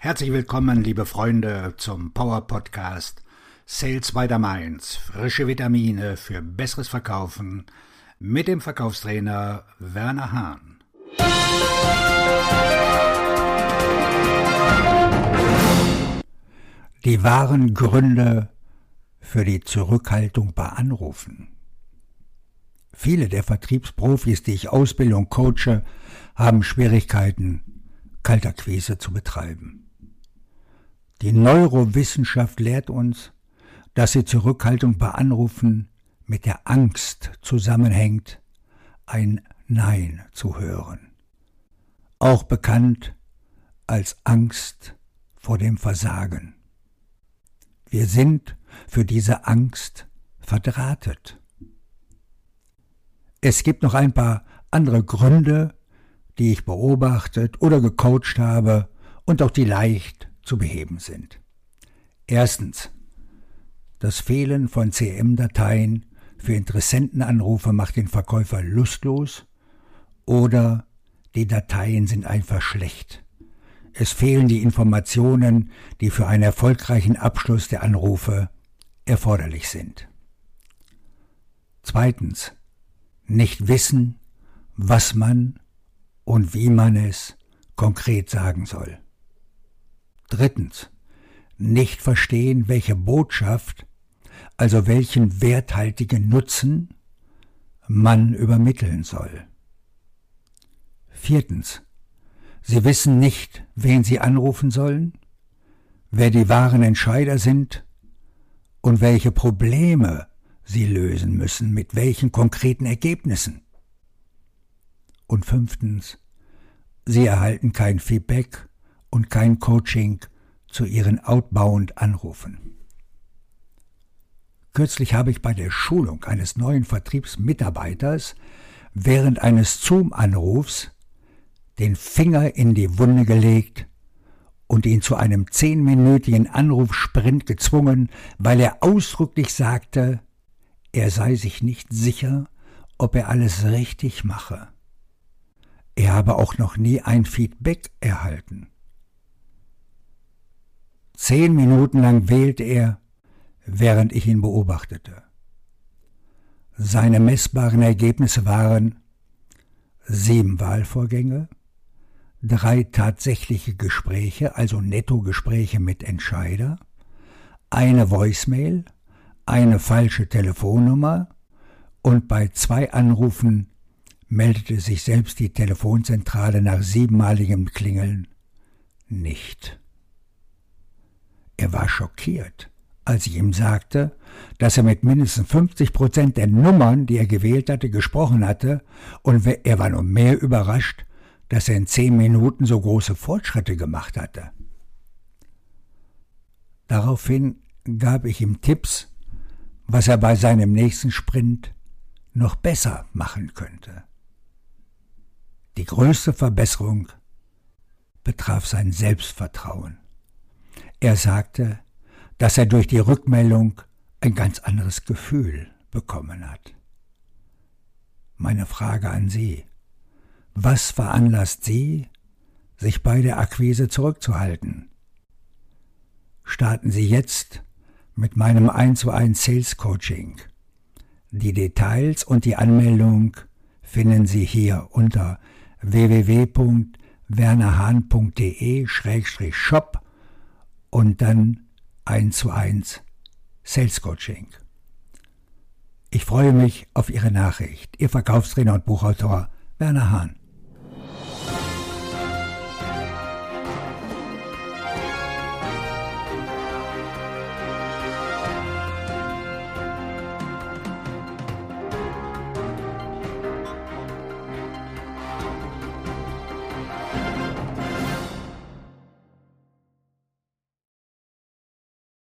Herzlich willkommen, liebe Freunde, zum Power Podcast Sales by the Mainz. Frische Vitamine für besseres Verkaufen mit dem Verkaufstrainer Werner Hahn. Die wahren Gründe für die Zurückhaltung bei Anrufen. Viele der Vertriebsprofis, die ich ausbilde und coache, haben Schwierigkeiten, Kaltakquise zu betreiben. Die Neurowissenschaft lehrt uns, dass die Zurückhaltung bei Anrufen mit der Angst zusammenhängt, ein Nein zu hören. Auch bekannt als Angst vor dem Versagen. Wir sind für diese Angst verdrahtet. Es gibt noch ein paar andere Gründe, die ich beobachtet oder gecoacht habe und auch die leicht zu beheben sind. Erstens. Das Fehlen von CM-Dateien für Interessentenanrufe macht den Verkäufer lustlos oder die Dateien sind einfach schlecht. Es fehlen die Informationen, die für einen erfolgreichen Abschluss der Anrufe erforderlich sind. Zweitens. Nicht wissen, was man und wie man es konkret sagen soll. Drittens. Nicht verstehen, welche Botschaft, also welchen werthaltigen Nutzen man übermitteln soll. Viertens. Sie wissen nicht, wen Sie anrufen sollen, wer die wahren Entscheider sind und welche Probleme Sie lösen müssen, mit welchen konkreten Ergebnissen. Und fünftens, sie erhalten kein Feedback und kein Coaching zu ihren Outbound-Anrufen. Kürzlich habe ich bei der Schulung eines neuen Vertriebsmitarbeiters während eines Zoom-Anrufs den Finger in die Wunde gelegt und ihn zu einem zehnminütigen Anrufsprint gezwungen, weil er ausdrücklich sagte, er sei sich nicht sicher, ob er alles richtig mache. Er habe auch noch nie ein Feedback erhalten. Zehn Minuten lang wählte er, während ich ihn beobachtete. Seine messbaren Ergebnisse waren sieben Wahlvorgänge, drei tatsächliche Gespräche, also Nettogespräche mit Entscheider, eine Voicemail, eine falsche Telefonnummer und bei zwei Anrufen meldete sich selbst die Telefonzentrale nach siebenmaligem Klingeln nicht. Er war schockiert, als ich ihm sagte, dass er mit mindestens 50 Prozent der Nummern, die er gewählt hatte, gesprochen hatte, und er war noch mehr überrascht, dass er in zehn Minuten so große Fortschritte gemacht hatte. Daraufhin gab ich ihm Tipps, was er bei seinem nächsten Sprint noch besser machen könnte. Die größte Verbesserung betraf sein Selbstvertrauen. Er sagte, dass er durch die Rückmeldung ein ganz anderes Gefühl bekommen hat. Meine Frage an Sie. Was veranlasst Sie, sich bei der Akquise zurückzuhalten? Starten Sie jetzt mit meinem 1 zu 1 Sales Coaching. Die Details und die Anmeldung finden Sie hier unter www.wernerhahn.de-shop und dann 1 zu 1 Sales Coaching. Ich freue mich auf Ihre Nachricht. Ihr Verkaufstrainer und Buchautor Werner Hahn.